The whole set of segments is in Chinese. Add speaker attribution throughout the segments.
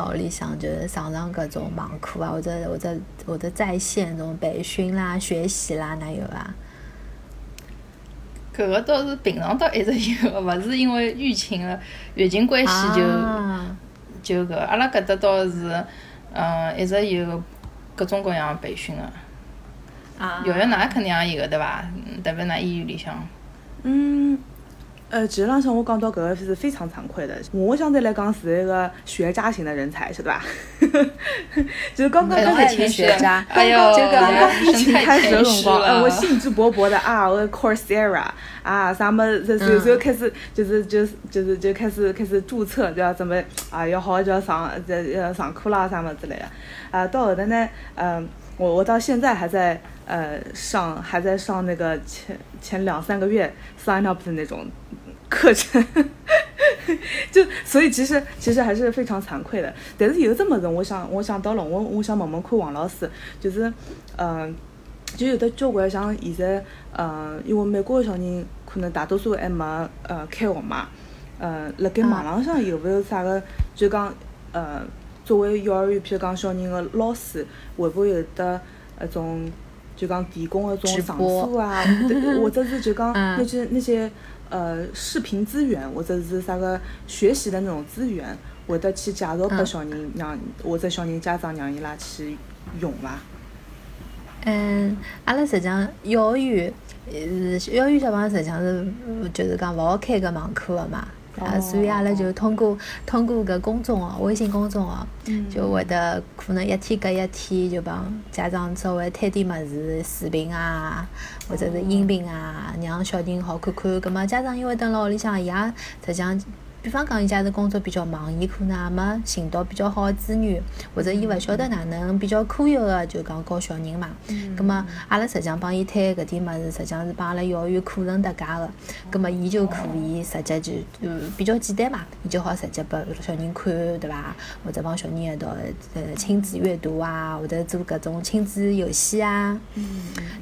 Speaker 1: 辣屋里向，就是上上各种网课啊，或者或者或者在线种培训啦、学习啦，哪有啊？
Speaker 2: 搿个倒是平常倒一直有，勿是因为疫情了疫情关系就就搿，阿拉搿搭倒是嗯一直有各种各样培训个。
Speaker 1: 啊。
Speaker 2: 瑶瑶㑚肯定也有个对伐？特别㑚医院里向。
Speaker 3: 嗯。呃，其实浪向我讲到搿个是非常惭愧的，我相对来讲是一个学渣型的人才，晓得伐？就是刚刚刚
Speaker 1: 才学渣，
Speaker 2: 哎呦，
Speaker 3: 刚刚疫情开始
Speaker 2: 的
Speaker 3: 辰光，呃，我兴致勃勃的啊，我 Coursera 啊，啥么，然后然后开始就是就是就是就开始开始注册，就要准备啊，要好好就要上这要上课啦，啥么之类的。啊，到后头呢，嗯，我我到现在还在呃上，还在上那个前前两三个月 sign up 的那种。课程，就所以其实其实还是非常惭愧的。但是有这么子，我想我想到了，我我想问问看王老师，就是嗯，就有的交关像现在嗯，因为美国的小人可能大多数还没呃开学嘛，呃，辣盖网浪向有没有啥个就讲呃，作为幼儿园，譬如讲小人的老师，会不会有的那种就讲提供一种场所啊，或者是就讲那 些那些。呃，视频资源或者是啥个学习的那种资源，会得去介绍给小人，让或者小人家长让伊拉去用伐？
Speaker 1: 嗯，阿拉实际上幼儿园，是幼儿园小朋友实际上是就是讲勿好开搿网课个嘛。啊，所以阿拉就通过通过搿公众号、微信公众号，就会得可能一天隔一天就帮家长稍微推点物事、视频啊，或者是音频啊，让小人好看看。葛末家长因为蹲辣屋里向，伊也实际上。比方讲，伊假是工作比较忙，伊可能也没寻到比较好的资源，或者伊勿晓得哪能比较科学个就讲教小人嘛。葛末阿拉实际上帮伊推搿点物事，实际上是帮阿拉幼儿园课程搭界个。葛末伊就可以直接就呃比较简单嘛，伊就好直接拨小人看，对伐？或者帮小人一道呃亲子阅读啊，或者做搿种亲子游戏啊。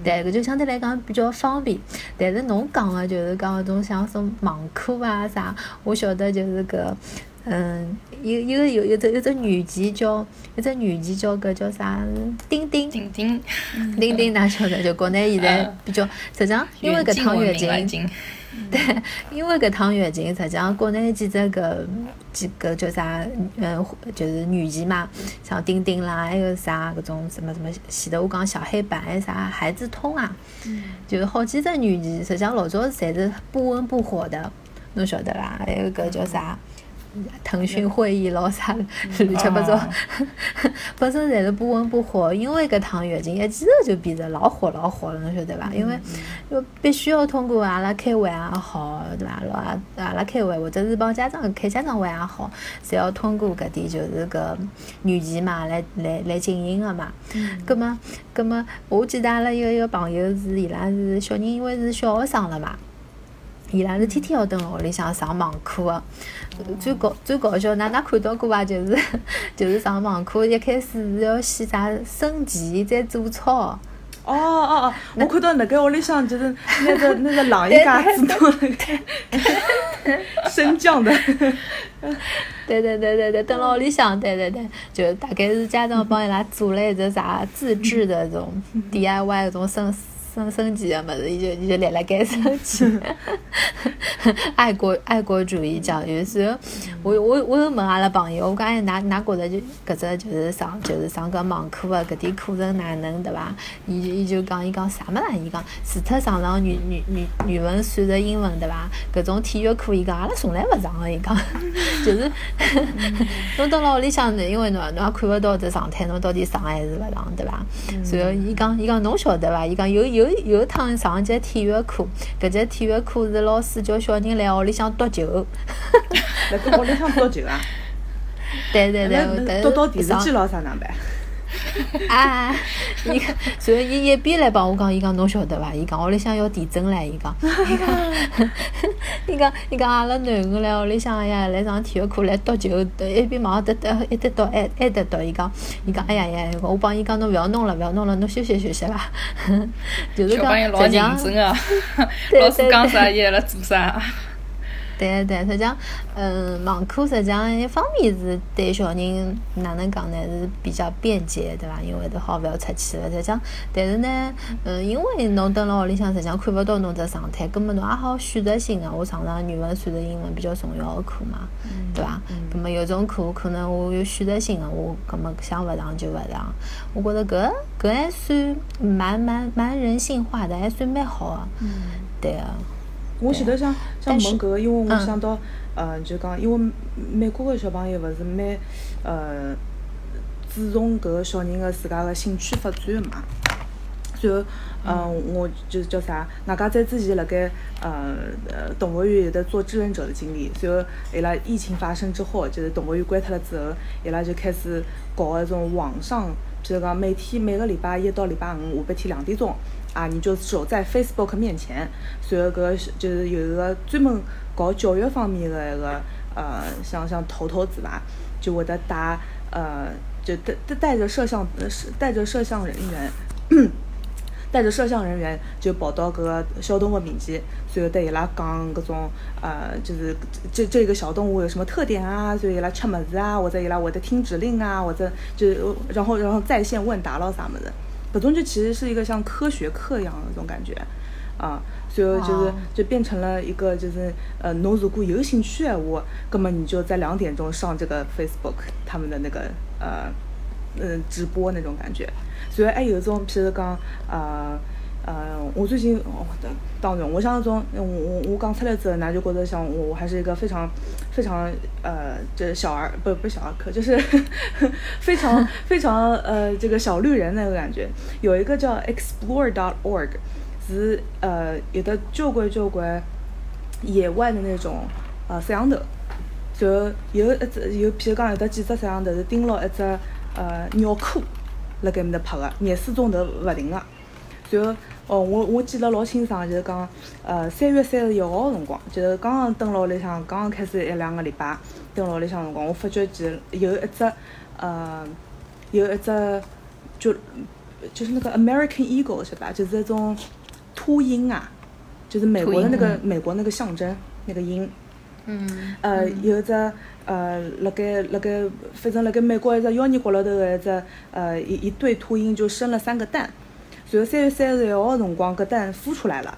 Speaker 1: 对，搿就相对来讲比较方便。但是侬讲个就是讲搿种像种网课啊啥，我晓得。就是个，嗯，有有有有只有只软件叫，有只软件叫个叫啥？钉钉。
Speaker 2: 钉钉。
Speaker 1: 钉钉，哪晓得？就国内现在比较，实际上因为搿趟疫情，对，因为搿趟疫情，实际上国内几只个几个叫啥？嗯，就是软件嘛，像钉钉啦，还有啥搿种什么什么，前头我讲小黑板，还有啥孩子通啊？就是好几只软件，实际上老早侪是不温不火的。侬晓得伐？还有个叫啥？腾讯会议咯啥乱七八糟，本身侪是不温不火，因为搿趟疫情一记头就变得老火老火了，侬晓得伐？因为要必须要通过阿拉开会也好，对伐？老阿阿拉开会或者是帮家长开家长会也好，侪要通过搿点就是搿软件嘛来来来进行个嘛。葛末葛末，我记得阿拉有一个朋友是伊拉是小人，因为是小学生了嘛。伊拉是天天要蹲辣屋里向上网课个，最搞最搞笑，㑚㑚看到过伐？就是就是上网课，一开始是要先啥升旗，再做操。
Speaker 3: 哦哦哦，我看到辣盖屋里向就是那个那个朗一家子都那个 升降的。
Speaker 1: 对对对对对，蹲辣屋里向，对对对，就大概是家长帮伊拉做了一只啥自制的这种 DIY 这种升。升升级的么子，伊就伊就立辣盖升级，爱国爱国主义教育。所以，我我我又问阿拉朋友，我讲哎，㑚㑚觉着就搿只就是上就是上搿网课个搿点课程哪能对伐？伊就伊就讲伊讲啥物事？伊讲除脱上上语语语语文、数学、英文对伐？搿种体育课，伊讲阿拉从来勿上个。伊讲 就是侬蹲辣屋里向呢，因为侬侬也看勿到这状态，侬到底上还是勿上对伐？所以伊讲伊讲侬晓得伐？伊讲有有。有一趟上一节体育课，搿节体育课是老师叫小人来屋里向夺球，
Speaker 3: 辣盖屋里向夺球啊？
Speaker 1: 对 对对，
Speaker 3: 夺到电视机咾啥哪办？
Speaker 1: 啊！伊讲，所以伊一边来帮我讲，伊讲侬晓得伐？伊讲屋里向要地震唻！伊讲，伊讲，伊讲，伊讲阿拉囡儿来屋里向呀，来上体育课来夺球，一边忙得得一直夺，还还得夺。伊讲，伊讲，哎呀呀！我帮伊讲，侬勿要弄了，勿要弄了，侬休息休息伐？就是讲，
Speaker 2: 老认真啊！老师讲啥，伊辣做啥？
Speaker 1: 对对，实际上，嗯，网课实际上一方面是对小人哪能讲呢？是比较便捷，对伐？因为都好勿要出去了。实际上，但是呢，嗯，因为侬蹲辣屋里向，实际上看勿到侬只状态，根本侬也好选择性个。我上上语文、数学、英文比较重要个课嘛，对伐？葛末有种课可能我有选择性个，我葛末想勿上就勿上。我觉着搿搿还算蛮蛮蛮人性化的，还算蛮好个。嗯，对个。
Speaker 3: 我前头想想问搿个，因为我想到，呃，就讲，因为美国个小朋友勿是蛮，呃，注重搿个小人个自家个兴趣发展个嘛。然后，嗯，我就是叫啥？外加在之前辣盖，呃，呃，动物园有得做志愿者的经历。然后，伊拉疫情发生之后，就是动物园关脱了之后，伊拉就开始搞一种网上，就是讲每天每个礼拜一到礼拜五下半天两点钟。啊，你就守在 Facebook 面前，随后个就是有一个专门搞教育方面的一个呃，像像头头子吧，就会得带呃，就带带带着摄像呃带着摄像人员，带着摄像人员就跑到搿个小动物面前，随后对伊拉讲搿种呃，就是这这个小动物有什么特点啊，所以伊拉吃么子啊，或者伊拉会得听指令啊，或者就然后然后在线问答咯啥么子。搿种就其实是一个像科学课一样的那种感觉，啊，所以就是就变成了一个就是呃，侬如果有兴趣的话，那么你就在两点钟上这个 Facebook 他们的那个呃嗯直播那种感觉，所以还有种譬如讲呃。呃，我最近哦，当然，我想从我我我刚出来之后，那就觉得像我还是一个非常非常呃，就是小儿不不小儿科，就是 非常 非常呃这个小绿人那个感觉。有一个叫 Explore dot org，是呃有的交关交关野外的那种呃摄像头，就有一只有，譬如讲有的几只摄像头是盯牢一只呃鸟科，辣盖面搭拍个，廿四钟头勿停个，然后。哦，我我记得老清爽，就是讲，呃，三月三十一号辰光，就是刚刚蹲了屋里向，刚刚开始一两个礼拜，蹲了屋里向辰光，我发觉其实有一只，呃，有一只，就就是那个 American Eagle 是吧？就是那种秃鹰啊，就是美国的那个美国那个象征那个鹰。
Speaker 1: 嗯。
Speaker 3: 呃，有一只，呃，辣盖辣盖，反正辣盖美国一只妖孽角落头的一只，呃，一一对秃鹰就生了三个蛋。然后三月三十一号的辰光，个蛋孵出来了，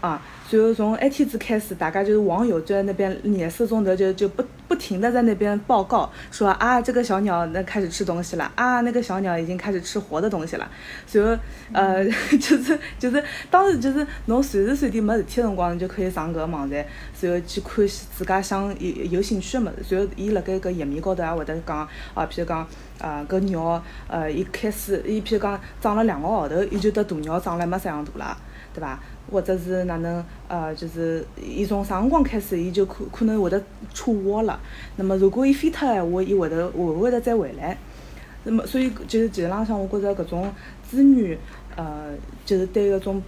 Speaker 3: 啊，然后从那天子开始，大家就是网友就在那边廿四钟头就就不不停的在那边报告说啊，这个小鸟那开始吃东西了啊，那个小鸟已经开始吃活的东西了。然后呃，就是就是当时就是侬随时随地没事体的辰光，你就可以上搿个网站，然后去看自家想有有兴趣的物事。然后伊辣盖搿页面高头也会得讲啊，譬如讲。呃，搿鸟，呃，一开始，伊譬如讲长了两个号头，伊就得大鸟长了没摄像头了，对伐？或者是哪能，呃，就是伊从啥辰光开始，伊就可可能会得出窝了。那么如果伊飞脱闲话，伊会得会勿会得再回来？那么所以就是其实浪向，我觉着搿种资源，呃，就是对搿种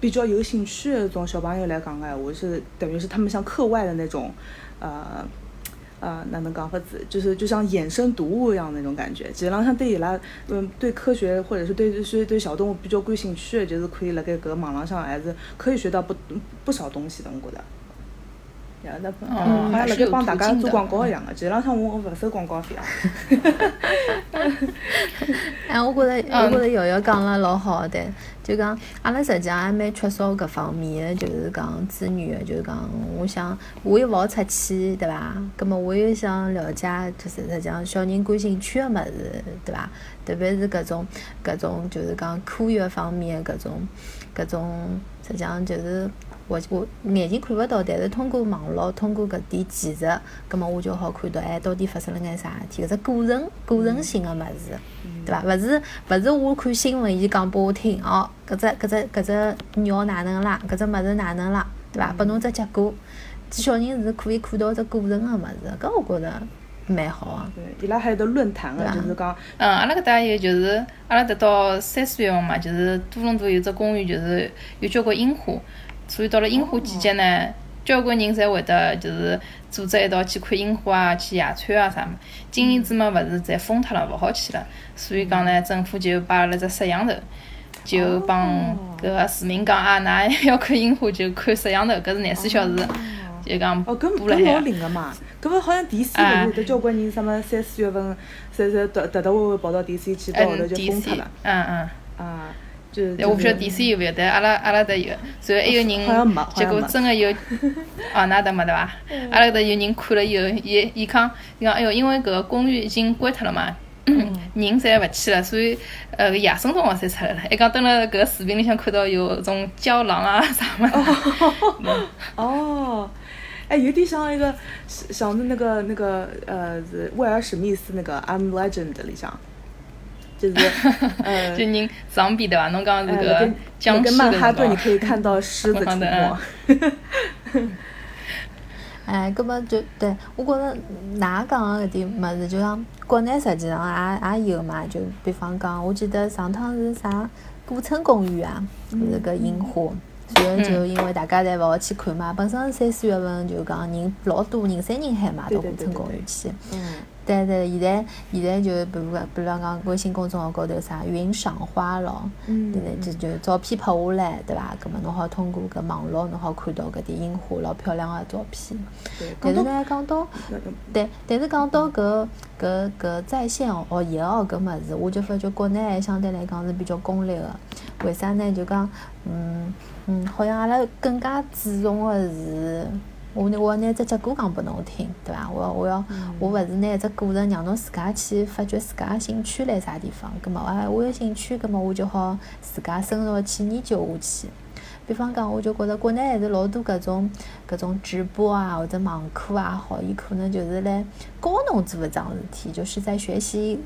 Speaker 3: 比较有兴趣的种小朋友来讲个闲话，是等于是他们像课外的那种，呃。啊，哪能讲法子？就是就像衍生读物一样那种感觉。其实上，像对伊拉，嗯，对科学或者是对是对小动物比较感兴趣的，就是可以辣盖搿网浪上还是可以学到不不少东西的，我觉得得。呀，那好像辣盖帮大家做广告一样的，其实浪向我勿收广告费啊。
Speaker 1: 哎，我觉着 我觉着瑶瑶讲了老好的。就讲，阿拉实际上还蛮缺少搿方面的，就是讲资源就是讲，我想我又勿好出去，对伐？葛末我又想了解，就是实际上小人感兴趣的物事，对伐？特别是搿种搿种，就是讲科学方面搿种搿种，实际上就是。我我眼睛看勿到，但是通过网络，通过搿点技术，葛末我就好看到，哎，到底发生了眼啥事体？搿只过程过程性个物事，对伐？勿是勿是我看新闻，伊讲拨我听，哦，搿只搿只搿只鸟哪能啦？搿只物事哪能啦？对伐？拨侬只结果，小人是可以看到只过程个物事，搿我觉着蛮好啊。
Speaker 3: 对，伊拉还有得论坛个，就是讲，
Speaker 2: 嗯，阿拉搿搭有就是阿拉得到三四月份嘛，就是多伦多有只公园，就是有交关樱花。所以到了樱花季节呢，交关人侪会得就是组织一道去看樱花啊，去野餐啊啥么。今年子嘛勿是侪封脱了，勿好去了。所以讲呢，政府就摆了只摄像头，就帮搿个市民讲啊，㑚 要看樱花就看摄像头，搿是廿四小时，就讲
Speaker 3: 哦，搿搿老
Speaker 2: 海。
Speaker 3: 灵个嘛，搿勿好像 DC 勿是有得交关人什么三四月份，侪侪特特特会会跑到 DC 去，到后头
Speaker 2: 嗯
Speaker 3: 就封脱了。
Speaker 2: 嗯嗯。
Speaker 3: 啊，就
Speaker 2: 是我不晓得
Speaker 3: 就是
Speaker 2: DC 有勿有，但阿拉阿拉搭有。然后还有人，结果真个有，哦，那搭没对伐？阿拉搿搭有人看了以后，伊伊讲，伊讲，哎哟，因为搿个公寓已经关脱了嘛，人侪勿去了，所以呃搿野生动物侪出来了。还讲蹲辣搿个视频里向看到有种胶狼啊 啥物事。
Speaker 3: 哦，哎，有点像那个像是那个那个呃，是威尔史密斯那个《I'm Legend》里向，就是呃
Speaker 2: 就，人藏币对伐？侬讲是搿个
Speaker 3: 呃跟
Speaker 2: 僵尸
Speaker 3: 跟曼哈顿你可以 看到狮子出没。
Speaker 1: 哎，搿么就对我觉着㑚讲个搿点物事，就像国内实际上也也有嘛。就比方讲，我记得上趟是啥古村公园啊，就是搿樱花。然后就因为大家侪勿好去看嘛，本身三四月份就讲人老多人山人海嘛，到古村公园去。
Speaker 3: 嗯，
Speaker 1: 对对现在现在就比如讲，比如讲微信公众号高头啥云赏花咯，
Speaker 3: 嗯
Speaker 1: 对对？就就照片拍下来，对伐？葛末侬好通过搿网络，侬好看到搿点樱花老漂亮个照片。但是呢，讲到对，但是讲到搿搿搿在线学习哦搿物事，我就发觉国内相对来讲是比较功利个。为啥呢？就讲，嗯嗯，好像阿拉更加注重个是，我我要拿只结果讲拨侬听，对伐？我我要我勿是拿一只过程让侬自家去发掘自家兴趣辣啥地方，葛末啊，我有兴趣，葛末我就好自家深入地去研究下去。比方讲，我就觉着国内还是老多搿种搿种直播啊，或者网课啊，好，伊可能就是来教侬做一桩事体，就是在学习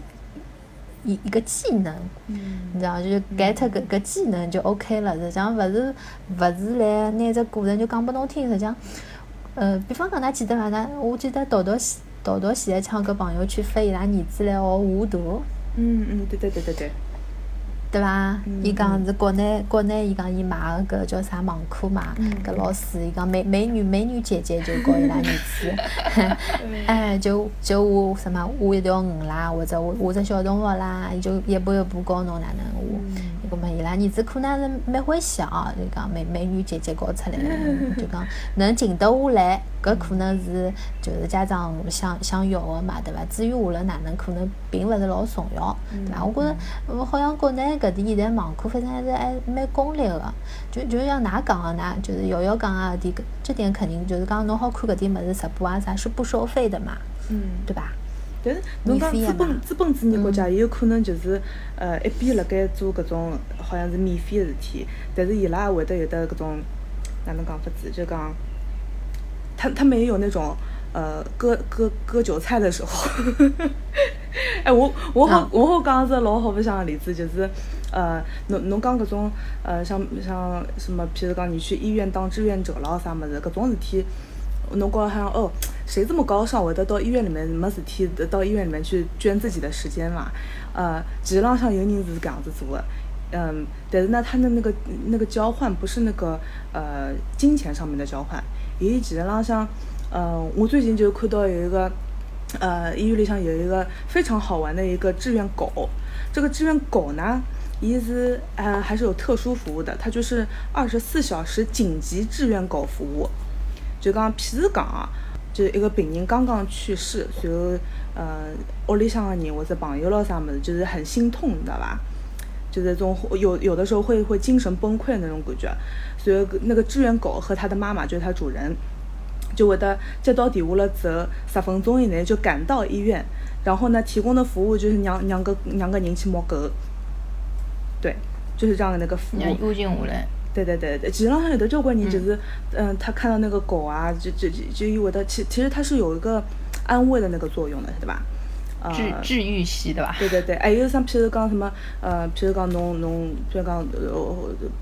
Speaker 1: 一一个技能，你知道，就是 get 搿搿技能就 OK 了。实际上勿是勿是来拿只过程就讲拨侬听，实际上，呃，比方讲，㑚记得伐？那我记得豆豆前豆豆前一抢搿朋友圈发伊拉儿子来学画图。
Speaker 3: 嗯嗯，对对对对对，
Speaker 1: 对伐？
Speaker 3: 嗯
Speaker 1: 伊讲是国内国内，伊讲伊买个搿叫啥网课嘛，
Speaker 3: 嗯
Speaker 1: 搿老师伊讲美美女美女姐姐就教伊拉儿子，哎，就就画什么画一条鱼啦，或者画画只小动物啦，伊就一步一步教侬哪能画。
Speaker 3: 嗯
Speaker 1: 咁么伊拉儿子可能是蛮欢喜哦，就讲美美女姐姐教出来的，就讲能静得下来，搿可能是就是家长想想要个嘛，对伐？至于下了哪能，可能并勿是老重要，对伐？我觉着呃好像国内搿点现在网课反正还是还蛮功利个，就就像㑚讲个，㑚就是瑶瑶讲个搿点，搿这点肯定就是讲侬好看搿点物事直播啊啥是不收费的嘛，
Speaker 3: 嗯。
Speaker 1: 对伐？
Speaker 3: 但是侬讲资本资本主义国家，也有可能就是呃一边辣盖做搿种好像是免费个事体，但是伊拉也会得有得搿种哪能讲法子，就讲他他们也有那种呃割割割韭菜的时候。哎，我我好
Speaker 1: 嗯
Speaker 3: 我好讲一只老好白相个例子，就是呃侬侬讲搿种呃像像什么，譬如讲你去医院当志愿者啦啥物事，搿种事体。侬觉着好像哦，谁这么高尚，会得到医院里面没事体，到医院里面去捐自己的时间嘛？呃，其实浪向有人是搿样子做的，嗯，但是呢，他的那个那个交换不是那个呃金钱上面的交换，伊其实浪向，呃，我最近就看到有一个。呃，医院里向有一个非常好玩的一个志愿狗，这个志愿狗呢，伊是呃还是有特殊服务的，它就是二十四小时紧急志愿狗服务。就讲，譬如讲啊，就一个病人刚刚去世，然后呃屋里向的人或者朋友咯啥么子，就是很心痛，你知道吧？就是这种有有的时候会会精神崩溃那种感觉。所以那个志愿狗和它的妈妈就是它主人，就会得接到电话了之后，十分钟以内就赶到医院，然后呢提供的服务就是让让个让个人去摸狗，对，就是这样的那个服务。
Speaker 2: 安静下来。
Speaker 3: 对对对对，其实浪向有的交关人就是，嗯、他看到那个狗啊，就就就就以为他，其其实他是有一个安慰的那个作用的，对吧？呃，
Speaker 2: 治治愈系对吧？
Speaker 3: 对对对，还有像譬如讲什么，呃，譬如讲侬侬，譬如讲呃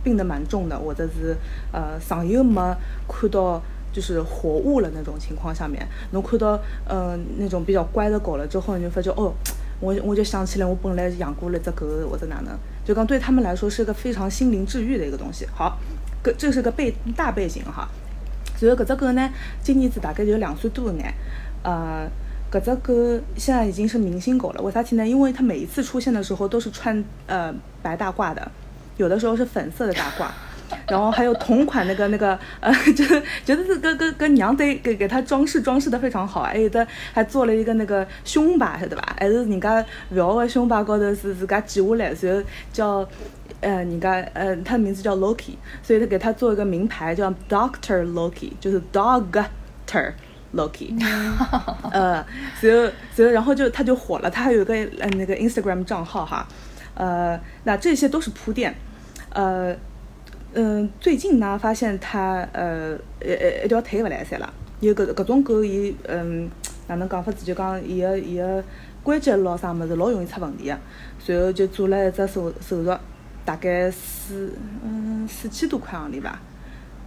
Speaker 3: 病得蛮重的，或者是呃上有没看到就是活物了那种情况下面，侬看到呃那种比较乖的狗了之后，你就发觉哦，我我就想起来我本来养过了只狗或者哪能，就讲对他们来说是个非常心灵治愈的一个东西。好，个这是个背大背景哈。然后搿只狗呢，今年子大概就两岁多眼，呃，搿只狗现在已经是明星狗了。为啥体呢？因为它每一次出现的时候都是穿呃白大褂的，有的时候是粉色的大褂，然后还有同款那个那个呃，就 是觉得这个跟跟娘得给给他装饰装饰的非常好，还有的还做了一个那个胸牌，晓得吧？还是人家表的胸牌高头是自家记下来，然后叫呃人家呃他的名字叫 Loki，所以他给他做一个名牌叫 Doctor Loki，就是 Doctor Loki，呃，所以所以然后就他就火了，他还有个呃那个 Instagram 账号哈，呃，那这些都是铺垫，呃。嗯，最近呢，发现他呃，一一一条腿勿来三了，有搿搿种狗，伊嗯，哪能讲法子？就讲伊个伊个关节咯啥物事老容易出问题个，随后就做了一只手手术，大概四嗯四千多块行钿吧，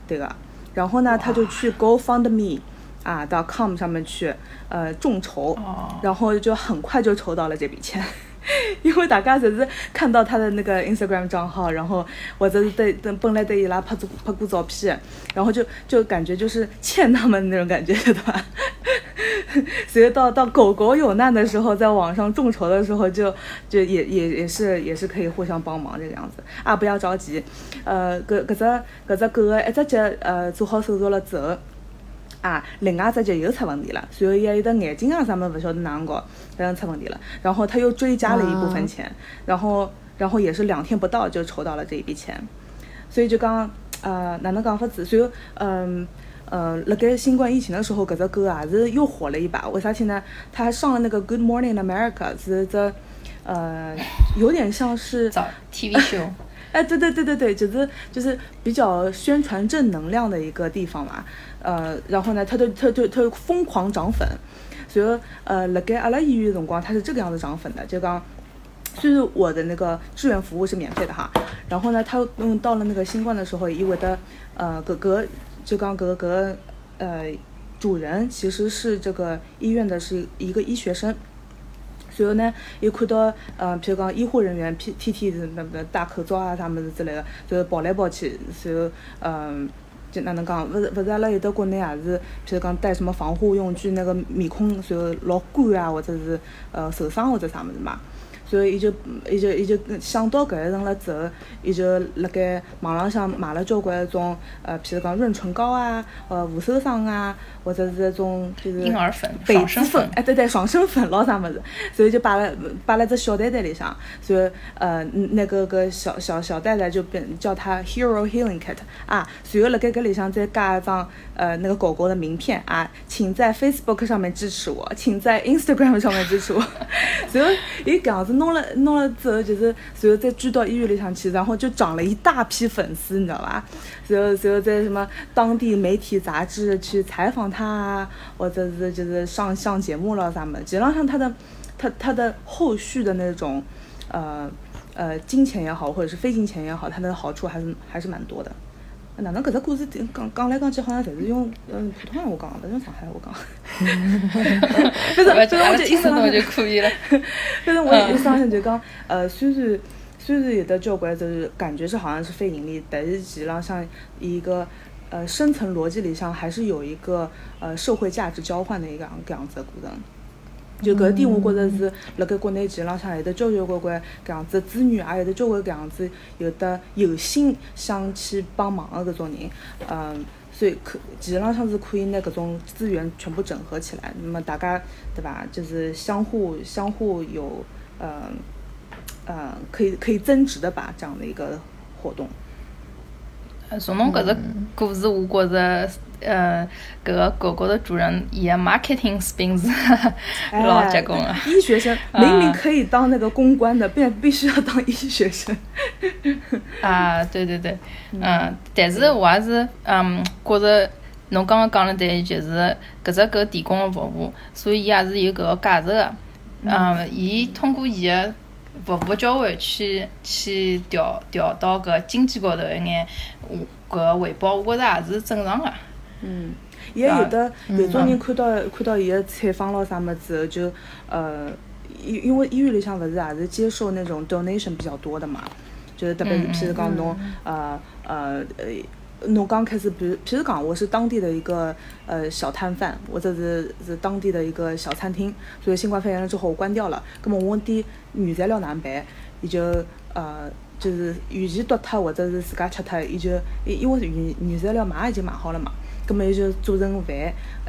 Speaker 3: 对个。然后呢，他就去 GoFundMe 啊到 com 上面去呃众筹，然后就很快就筹到了这笔钱。因为大家只是看到他的那个 Instagram 账号，然后或者是对本来对伊拉拍过拍过照片，然后就就感觉就是欠他们那种感觉，对吧？所以到到狗狗有难的时候，在网上众筹的时候，就就也也也是也是可以互相帮忙这个样子啊！不要着急，呃，搿搿只搿只狗的一只脚呃做好手术了之后。啊，另外只脚又出问题了，随后也有的眼睛啊啥么不晓得哪能搞，反正出问题了。然后他又追加了一部分钱，然后然后也是两天不到就筹到了这一笔钱，所以就讲呃哪能讲法子？随后嗯呃，辣盖新冠疫情的时候，搿只狗也是又火了一把。为啥体呢？它还上了那个 Good Morning America，是这呃有点像是
Speaker 2: 早 TV show。
Speaker 3: 哎，对对对对对，就是就是比较宣传正能量的一个地方嘛。呃，然后呢，他就他就他就疯狂涨粉，所以呃，辣盖阿拉医院的辰光，他是这个样子涨粉的，就讲，虽然我的那个志愿服务是免费的哈，然后呢，他嗯到了那个新冠的时候，因为的呃，搿个就讲搿搿呃主人其实是这个医院的是一个医学生。随后呢，又看到，呃，譬如讲医护人员，天天天是那个戴口罩啊，啥么子之类的，就跑来跑去，随后，嗯，就哪能讲，勿是勿是阿拉有的国内也是，譬如讲带什么防护用具，那个面孔就老干啊，或者是呃受伤或者啥物事嘛。所以，伊就，伊就，伊就想到搿一层了之后，伊就辣盖网浪向买了交关种，呃，譬如讲润唇膏啊，呃，护手霜啊，或者是种就是
Speaker 2: 婴儿粉、
Speaker 3: 痱子粉，哎，对对，爽身粉咯啥么子，所以就摆了摆了只小袋袋里向，所以呃，那个个小小小袋袋就变叫它 Hero Healing Kit 啊，随后辣盖搿里向再加一张呃那个狗狗的名片啊，请在 Facebook 上面支持我，请在 Instagram 上面支持我，随后伊搿样子。弄了弄了之后，就是随后再追到医院里向去，然后就涨了一大批粉丝，你知道吧？随后随后在什么当地媒体杂志去采访他啊，或者是就是上上节目了啥么？实际上他的他他的后续的那种呃呃金钱也好，或者是非金钱也好，他的好处还是还是蛮多的。哪能搿只故事讲讲来讲去，好像侪是用嗯普通闲话讲，勿 是用上海话讲。不是，反正我就
Speaker 2: 听得懂就可以了。
Speaker 3: 反 正我一上来就讲，呃，虽然虽然有的交关就是感觉是好像是非盈利，但是实际上像一个呃深层逻辑里向还是有一个呃社会价值交换的一个搿样子的过程。就搿点，我觉着是辣盖国内其实浪向有得交交关关搿样子资源，也有得交关搿样子有的有心想去帮忙的搿种人，嗯，所以可其实浪向是可以拿搿种资源全部整合起来，那么大家对吧？就是相互相互有，嗯，嗯，可以可以增值的吧，这样的一个活动。
Speaker 2: 从侬搿只故事，我觉着。呃，搿个狗狗的主人也 marketing spins 老结棍了。
Speaker 3: 医学生 明明可以当那个公关的，变 必须要当医学生。
Speaker 2: 啊，对对对，嗯，但是我还是嗯觉着侬刚刚讲了对，就是搿只狗提供的服务，所以伊也是有搿个价值的。嗯，伊通过伊的服务交换去去调调到搿经济高头一眼搿个回报，我觉着也是正常个。
Speaker 3: 嗯，也有的有种人看到看到伊个采访咯啥么子后，就呃，因因为医院里向勿是也是接受那种 donation 比较多的嘛，就是特别是譬如讲侬呃呃呃，侬刚开始，比如譬如讲我是当地的一个呃小摊贩，或者是是当地的一个小餐厅，所以新冠肺炎了之后我关掉了，葛么我问点原材料哪能办？伊就呃就是与其丢脱或者是自家吃脱，伊就因因为原原材料买已经买好了嘛，葛末伊就做成饭，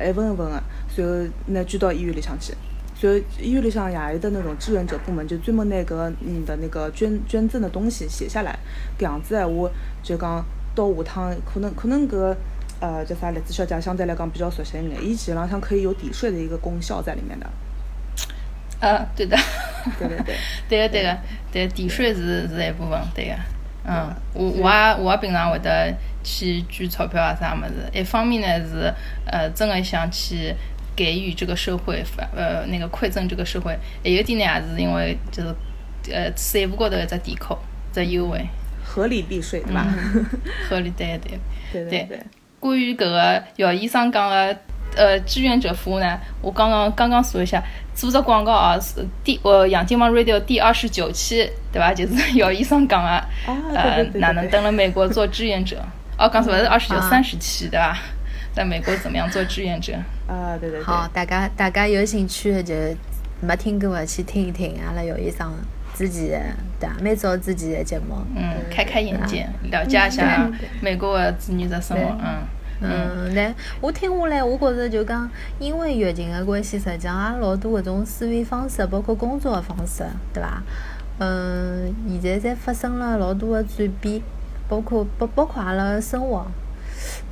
Speaker 3: 一份一份个，随后拿捐到医院里向去。随后医院里向也有的那种志愿者部门，就专门拿个你的那个捐捐赠的东西写下来，搿样子闲话就讲到下趟可能可能搿呃叫啥栗子小姐相对来讲比较熟悉一眼，伊实浪向可以有抵税的一个功效在里面的。
Speaker 2: 呃，对的，
Speaker 3: 对对 对，
Speaker 2: 对个对。个，对抵税是是一部分，对个，嗯，我我也我也平常会得去捐钞票啊啥物事，一方面呢是呃真个想去。给予这个社会，呃，那个馈赠这个社会，还有点呢，也是因为就是，呃，税务高头一只抵扣，只优惠，
Speaker 3: 合理避税，对吧？
Speaker 2: 合理，对
Speaker 3: 对
Speaker 2: 对
Speaker 3: 对对。
Speaker 2: 关于搿个姚医生讲个，呃，志愿者服务呢，我刚刚刚刚说一下，做只广告啊，是第呃杨金王 Radio 第二十九期，对吧？就是 姚医生讲的，呃，哪能登了美国做志愿者？哦，刚说是二十九、三十期，对吧？在美国怎么样做志愿者？
Speaker 3: 啊，对对对。
Speaker 1: 好，大家大家有兴趣的就没听过的去听一听，阿拉姚医生自己的，对每周自己的节目，
Speaker 2: 嗯，开开眼界，了解一下美国的子女的生活，嗯
Speaker 1: 嗯。那我听下来，我觉着就讲，因为疫情的关系，实际上也老多搿种思维方式，包括工作的方式，对伐？嗯，现在在发生了老多的转变，包括包包括阿拉生活，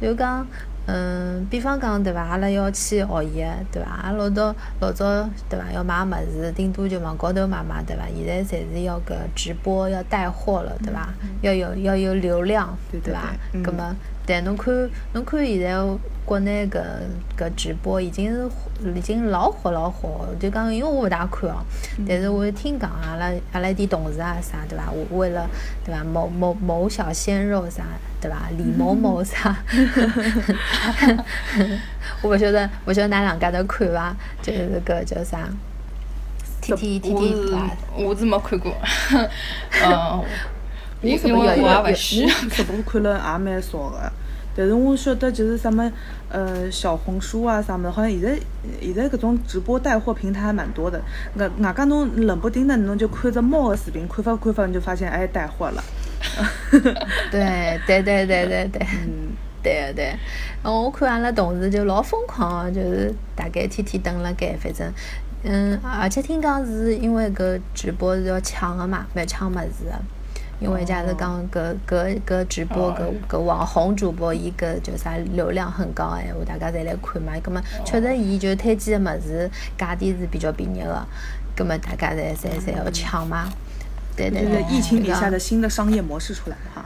Speaker 1: 就讲。嗯，比方讲对伐？阿拉要去学习，对伐？阿拉老早老早对伐？要买物事，顶多就网高头买买，对伐？现在侪是要搿直播，要带货了，对伐？要有要有流量，对伐？葛末，但侬看侬看现在国内搿搿直播已经是已经老火老火，就讲因为我勿大看哦，但是我听讲阿拉阿拉点同事啊啥，对伐？为了对伐？某某某小鲜肉啥。对伐？李某某啥？我勿晓得，勿晓得㑚两家头看伐？就是搿叫啥？T T T T
Speaker 2: 我是没看过。嗯，因为我也勿需。
Speaker 3: 直播看了也蛮少个，但是我晓得就是什么呃小红书啊啥么，好像现在现在搿种直播带货平台还蛮多的。外外加侬冷不丁的侬就看着猫个视频，看发看发你就发现哎带货了。
Speaker 1: 对对对对对对，嗯，对个对。我看阿拉同事就老疯狂就是大概天天蹲辣盖，反正，嗯，而且听讲是因为搿直播是要抢个嘛，蛮抢物事个。因为假如讲搿搿搿直播搿搿网红主播，伊搿叫啥流量很高个闲话，大家侪来看嘛。葛末确实伊就推荐个物事价钿是比较便宜个，葛末大家侪侪侪要抢嘛。对对对，
Speaker 3: 疫情底下的新的商业模式出来了哈。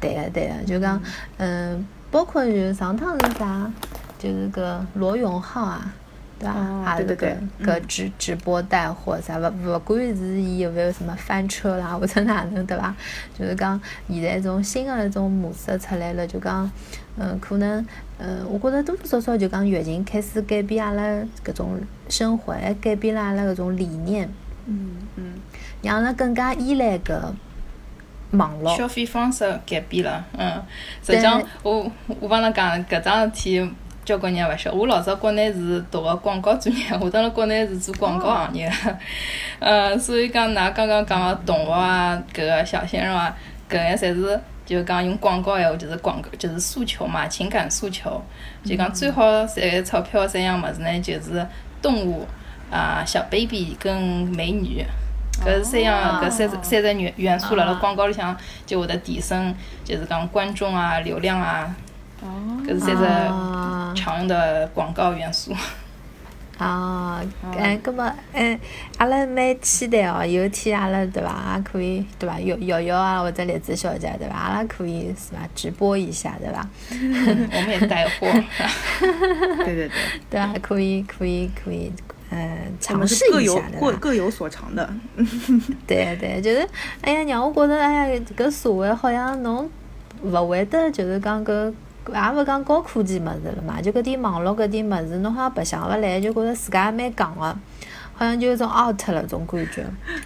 Speaker 1: 对个对个，就讲，嗯，包括就上趟是啥，就是个罗永浩啊，对
Speaker 3: 伐？对对对，
Speaker 1: 个直直播带货啥，勿勿管是伊有没有什么翻车啦，或者哪能对伐？就是讲现在种新的那种模式出来了，就讲，嗯，可能，嗯，我觉着多多少少就讲疫情开始改变阿拉搿种生活，还改变了阿拉搿种理念。
Speaker 3: 嗯嗯。
Speaker 1: 让阿拉更加依赖搿网络，
Speaker 2: 消费方式改变了。嗯，实际上我我帮侬讲搿桩事体，交关人勿晓。我老早国内是读个广告专业，我到了国内是做广告行业。嗯，所以讲㑚刚刚讲个动物啊，搿个小鲜肉啊，搿个侪是就讲用广告闲话，就是广告，就是诉求嘛，情感诉求。就讲最好赚钞票三样物事呢，就是动物啊，小 baby 跟美女。搿是三样，搿三三只元元素辣辣广告里向就会得提升，就是讲观众啊、流量啊，搿是三只常用的广告元素。
Speaker 1: 哦，哎，搿么，哎，阿拉蛮期待哦，有天阿拉对伐，也可以对伐，瑶瑶瑶啊或者栗子小姐对伐，阿拉可以是伐直播一下对伐？
Speaker 2: 我们也带货。
Speaker 3: 对对对。
Speaker 1: 对啊，可以可以可以。嗯，尝试一下的，
Speaker 3: 各各有所长的。
Speaker 1: 对对，就是，哎呀，让我觉着，哎呀，搿社会好像侬勿会得，就是讲搿，也勿讲高科技物事了嘛，就搿点网络搿点物事，侬好像白相勿来，就觉着自家也蛮戆个，好像就有种 out 了种感觉，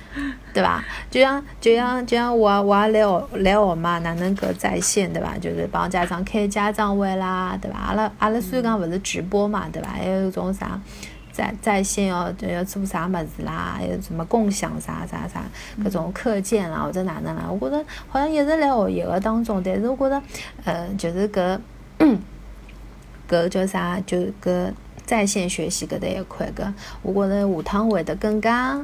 Speaker 1: 对伐？就像就像就像我我也来学来学嘛，哪能搿在线对伐？就是帮家长开家长会啦，对伐？阿拉阿拉虽然讲勿是直播嘛，对伐？还有种啥？在在线要要做啥么子啦，还有什么共享啥啥啥，各种课件啦或者哪能啦，我觉着好像一直辣学习个当中，但是我觉着，呃，就是搿搿叫啥，就搿在线学习搿搭一块搿，我觉着下趟会得更加。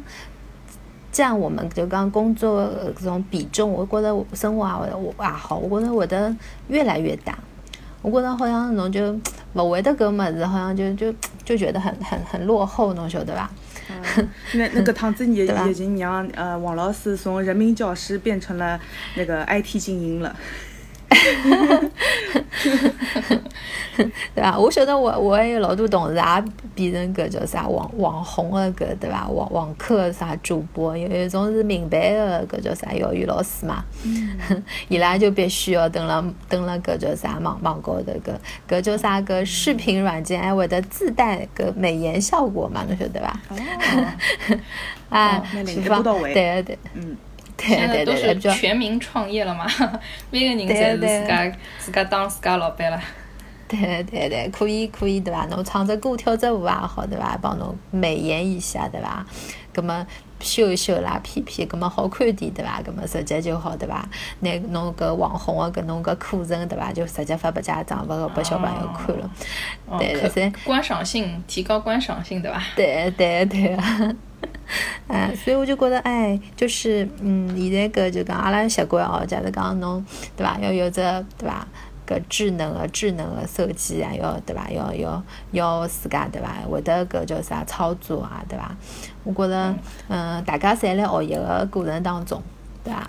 Speaker 1: 占我们就讲工作搿种比重，我觉得生活也会也好，我觉得会得越来越大。我觉得好像侬就勿会得搿物事，好像就就就觉得很很很落后，侬晓得伐？
Speaker 3: 那那搿趟子疫疫情让呃王老师从人民教师变成了那个 IT 精英了。
Speaker 1: 对伐？我晓得我我还有老多同事也变成搿叫啥网网红个搿对伐？网网课啥主播，有一种是民办个搿叫啥幼儿园老师嘛，伊拉就必须要登了登了搿叫啥网网高头搿搿叫啥搿视频软件还会得自带搿美颜效果嘛，侬晓得伐？啊，是
Speaker 3: 吧？
Speaker 1: 对对，
Speaker 3: 嗯。
Speaker 2: 现在都是全民创业了嘛，每个人侪是自家自家当自家老板了。
Speaker 1: 对对对，可以可以对伐？侬唱只歌跳只舞也好对伐？帮侬美颜一下对伐？葛么修一修啦 P P，葛么好看点对伐？葛么直接就好对伐？拿侬搿网红个搿侬搿课程对伐？就直接发拨家长，发拨小朋友看了。对对，
Speaker 2: 观赏性提高观赏性对伐？
Speaker 1: 对对对。哎，所以我就觉得，哎，就是，嗯，现在搿就讲阿拉习惯哦，假如讲侬，对伐？要有只，对伐？搿智能个智能个手机啊，要对伐？要要要自家对伐？会得搿叫啥操作啊，对伐？我觉着，嗯，大家侪辣学习个过程当中，对伐？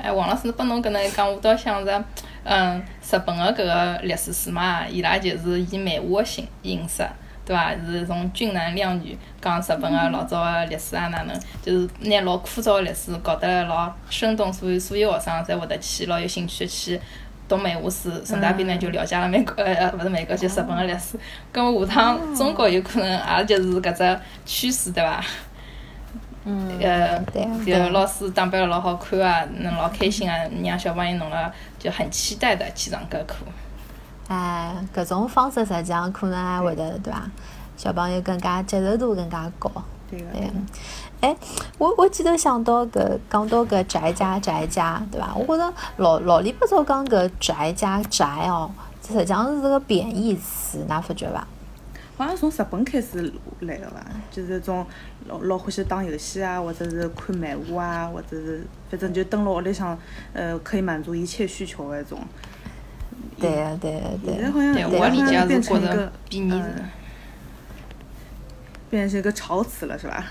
Speaker 2: 哎，王老师，拨侬搿能一讲，我倒想着，嗯，日本个搿个历史书嘛，伊拉就是以漫画个形形式。对伐？是从俊男靓女讲日本个老早个历史啊，哪能？就是拿老枯燥个历史搞得老生动，所以所有学生侪会得去老有兴趣去读漫画书，顺带便呢就了解了美国呃勿是美国就日本个历史。咁么下趟中国有可能也就是搿只趋势，对伐？
Speaker 1: 嗯。呃，
Speaker 2: 就老师打扮了老好看啊，能老开心啊，让小朋友弄了就很期待的去上搿课。
Speaker 1: 哎，搿种方式实际上可能还会得，对伐？小朋友更加接受度更加高。
Speaker 3: 对。
Speaker 1: 哎，我我记得想到搿讲到搿宅家宅家，对伐？我觉着老老里八早讲搿宅家宅哦，实际上是个贬义词，㑚发觉伐？
Speaker 3: 好像从日本开始来个伐？就是种老老欢喜打游戏啊，或者是看漫画啊，或者是反正就蹲辣屋里向，呃，可以满足一切需求个一种。
Speaker 1: 对呀，对呀，对。
Speaker 3: 现在好像
Speaker 2: 我理解
Speaker 3: 变成一
Speaker 2: 个贬义词，
Speaker 3: 变成一个潮词了，是吧？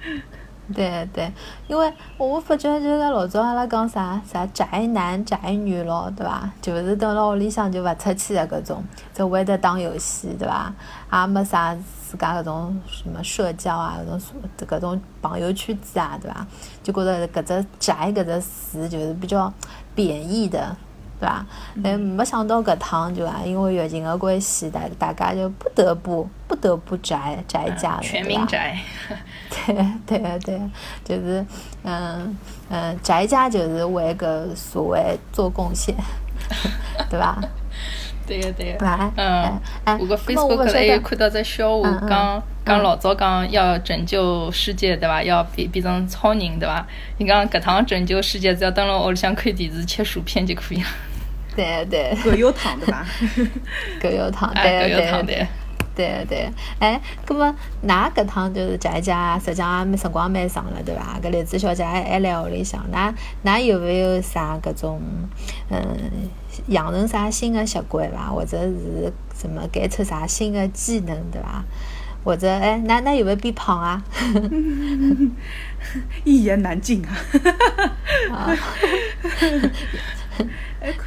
Speaker 1: 对对，因为我发觉就是老早阿拉讲啥啥宅男宅女咯，对伐？就是蹲辣屋里向就勿出去的搿种，只会得打游戏，对伐？也没啥自家搿种什么社交啊，搿种搿种朋友圈子啊，对伐？就觉着搿只宅搿只词就是比较贬义的。对吧？哎，没想到搿趟就啊，因为疫情的关系，大大家就不得不不得不宅宅家了，
Speaker 2: 全民宅。
Speaker 1: 对对对，就是嗯嗯，宅家就是为搿所谓做贡献，对吧？
Speaker 2: 对个对个。嗯，我个 Facebook 还有看到只笑话，讲讲老早讲要拯救世界，对伐？要变变成超人，对伐？你讲搿趟拯救世界，只要蹲辣屋里向看电视、吃薯片就可以了。
Speaker 1: 对对。
Speaker 3: 葛优躺对伐？
Speaker 1: 葛优躺，对
Speaker 2: 对
Speaker 1: 对。对对，哎，葛么，㑚搿趟就是姐姐，实际上也辰光蛮长了，对伐？搿荔枝小姐还还辣屋里向，㑚㑚有没有啥搿种，嗯，养成啥新的习惯伐？或者是什么改出啥新的技能，对伐？或者哎，那那有没有变胖啊？
Speaker 3: 一言难尽啊！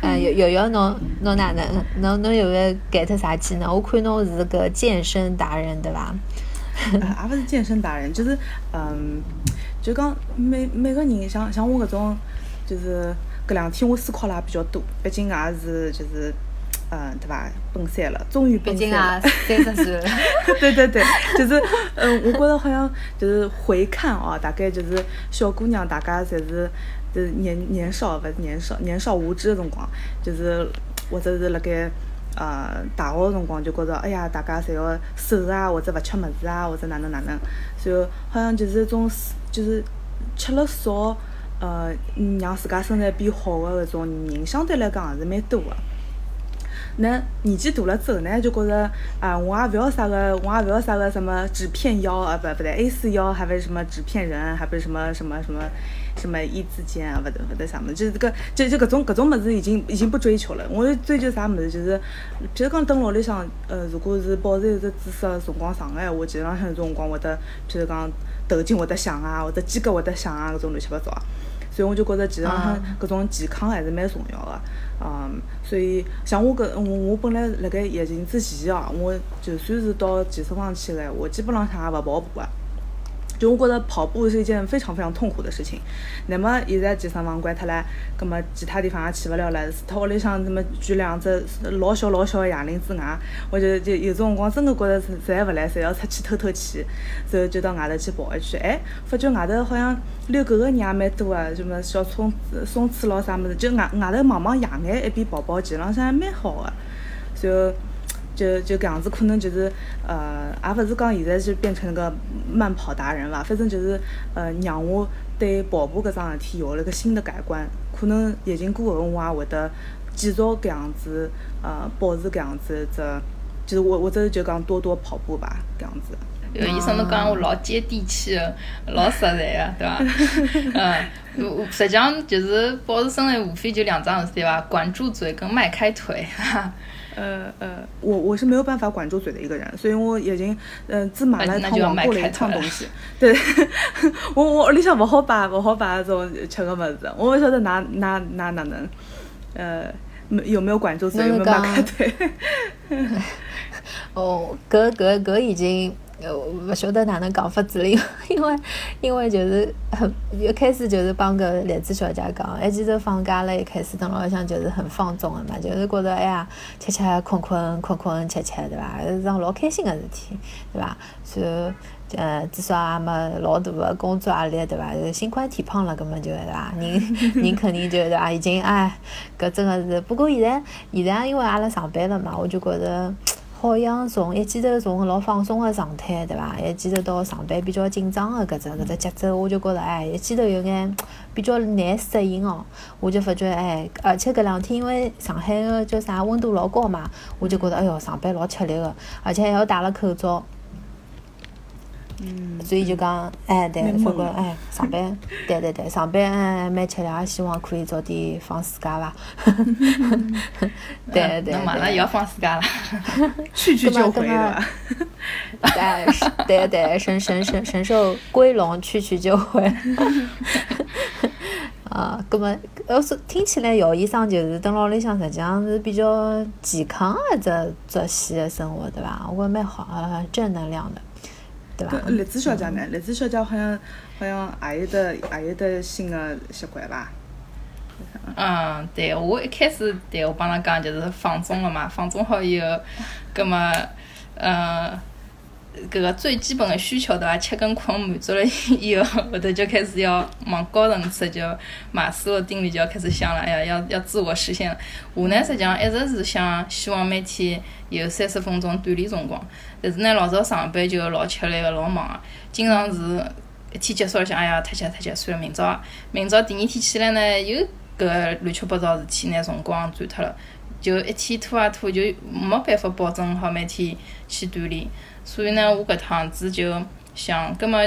Speaker 1: 嗯，有有有侬侬哪能？侬侬有没有改脱啥技能？我看侬是个健身达人，对伐？
Speaker 3: 也勿是健身达人，就是嗯，就讲每每个人像像我搿种，就是搿两天我思考了也比较多，毕竟也是就是。嗯，对吧？奔三了，终于奔三了。
Speaker 1: 三十岁了。
Speaker 3: 对对对，就是，嗯，我觉着好像就是回看哦，大概就是小姑娘，大家侪是，就是年年少，勿是年少，年少无知的辰光，就是或者是辣盖呃大学个辰光就觉着，哎呀，大家侪要瘦啊，或者勿吃物事啊，或者哪能哪能，然后好像就是一种就是吃了少，呃，让自家身材变好个搿种人，相对来讲还是蛮多个。那年纪大了之后呢，就觉着啊，我也勿要啥个，我也勿要啥个什么纸片腰啊，不不对，A 四腰，还不是什么纸片人，还不是什么什么什么什么一字肩啊，勿得勿得啥么，就是搿就就搿种搿种物事已经已经不追求了。我追求啥物事，就是譬如讲蹲屋里向，呃，如果是保持一只姿势辰光长个闲话，基本上像辰光会得，就是讲头颈会得响啊，或者肩胛会得响啊，搿种乱七八糟。所以我就觉着，其实上搿种健康还是蛮重要个，嗯，所以像我搿我我本来辣盖疫情之前哦，我就算是到健身房去个闲话，基本浪向也勿跑步个。就我觉得跑步是一件非常非常痛苦的事情。那么现在健身房关脱了，葛么其他地方也去勿了了。除脱屋里向那么举两只老小老小的哑铃之外，我就就有种辰光真的觉得实在勿来，侪要出去透透气，然后就到外头去跑一圈。哎，发觉外头好像遛狗的人也蛮多啊，什么小松松鼠咯啥物事，就外外头望望野眼，一边跑跑，其实浪向还蛮好的。然后。就就搿样子，可能就是，呃，也勿是讲现在就变成个慢跑达人伐，反正就是，呃，让我对跑步搿桩事体有了个新的改观。可能疫情过后，我也会得继续搿样子，呃，保持搿样子只，就是我我这就讲多多跑步吧，搿样子。
Speaker 2: 有医生都讲我老接地气的，老实在的，对伐？嗯，实际上就是保持身材，无非就两桩事体伐，管住嘴跟迈开腿。
Speaker 3: 呃呃，我我是没有办法管住嘴的一个人，所以我已经嗯自买了一趟网购了一趟东西。对，我我屋里向不好摆不好摆那种吃个么子，我不晓得哪哪哪哪能，呃，没有没有管住嘴，有没有迈开腿？
Speaker 1: 哦，搿搿搿已经。呃，勿晓得哪能讲法子了，因为因为就是很一开始就是帮个栗子小姐讲，还记得放假了，一开始等老向就是很放纵的嘛，就是觉得哎呀，吃吃困困困困吃吃，对伐？是桩老开心个事体，对伐？然后呃，至少也没老大个工作压力，对伐？心宽体胖了，根本就对伐？人人肯定就对伐？已经哎，搿真个是。不过现在现在因为阿拉上班了嘛，我就觉着。好像从一记头从老放松个状态，对伐？一记头到上班比较紧张个搿只搿只节奏，我就觉着哎，一记头有眼比较难适应哦。我就发觉哎，而且搿两天因为上海个叫啥温度老高嘛，我就觉着哎哟，上班老吃力个，而且还要戴了口罩。
Speaker 3: 嗯，
Speaker 1: 所以就讲，哎，对，说过，哎，上班，对对对，上班哎蛮吃力，也希望可以早点放暑假伐。对对。那
Speaker 2: 马上也要放暑假了，
Speaker 3: 去去就回了。
Speaker 1: 对对对，神神神神兽归笼，去去就回。啊，葛么，要是听起来姚医生就是蹲牢里向，实际上是比较健康的只作息的生活，对伐？我觉蛮好，正能量的。对吧？
Speaker 3: 栗子小姐呢？栗子小姐好像好像也有得也有得新的习惯吧？
Speaker 2: 嗯，对，我一开始对我帮她讲就是放纵了嘛，放纵好以后，葛么，嗯。搿个最基本的需求对伐？吃跟困满足了以后，后头就开始要往高层次，就马斯洛定律就要开始想了，哎呀，要要自我实现了。我呢，实际上一直是想希望每天有三十分钟锻炼辰光，但是呢，老早上班就老吃力个，老忙个，经常是一天结束了想，哎呀，太急太急，算了，明朝，明朝第二天起来呢，又搿乱七八糟事体拿辰光转脱了，就一天拖啊拖，就没办法保证好每天去锻炼。所以呢，我搿趟子就想，葛末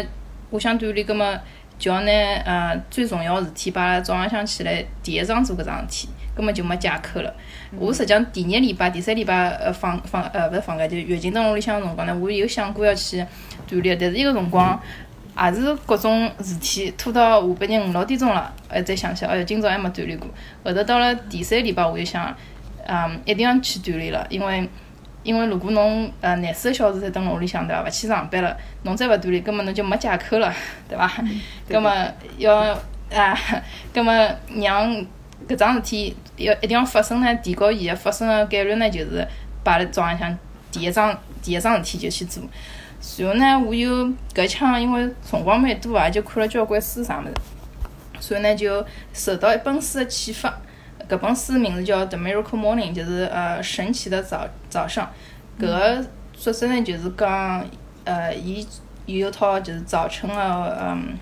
Speaker 2: 我想锻炼，葛末就要拿呃最重要事体，把早浪向起来第一桩做搿桩事体，葛末就没借口了。我实际上第二礼拜、第三礼拜呃放放呃勿是放假，就月经蹲屋里向个辰光呢，我有想过要去锻炼，但是伊个辰光也是各种事体拖到下半日五六点钟了，哎再想起，哎哟，今朝还没锻炼过。后头到了第三礼拜，我就想，嗯，一定要去锻炼了，因为。因为如果侬呃廿四个小时侪蹲辣屋里向对伐，勿去上班了，侬再勿锻炼，根本侬就没借口了，对伐？葛末要啊，葛末让搿桩事体要一定要发生呢，提高伊个发生个概率呢，就是摆辣早浪向第一桩第一桩事体就去做。然后呢，我又搿腔因为辰光蛮多啊，就看了交关书啥物事，所以呢就受到一本书个启发。搿本书名字叫《The Miracle Morning》，就是呃神奇的早早上。搿个作者呢，就是讲呃，伊有一套就是早晨的嗯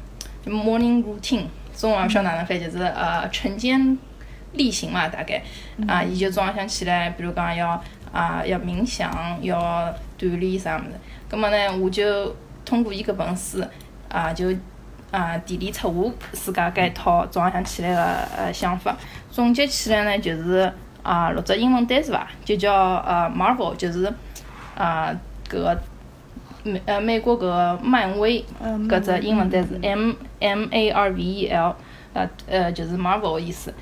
Speaker 2: ，morning routine，中文勿晓得哪能翻，就是呃晨间例行嘛，大概啊，伊就早浪向起来，比如讲要啊要冥想，要锻炼啥物事。葛末呢，我就通过伊搿本书啊，就啊提炼出我自家搿一套早浪向起来个呃想法。总结起来呢，就是啊六只英文单词伐，就叫呃 Marvel，就是啊搿个美呃美国搿个漫威搿只英文单词 M M A R V E L，呃呃就是 Marvel 个意思。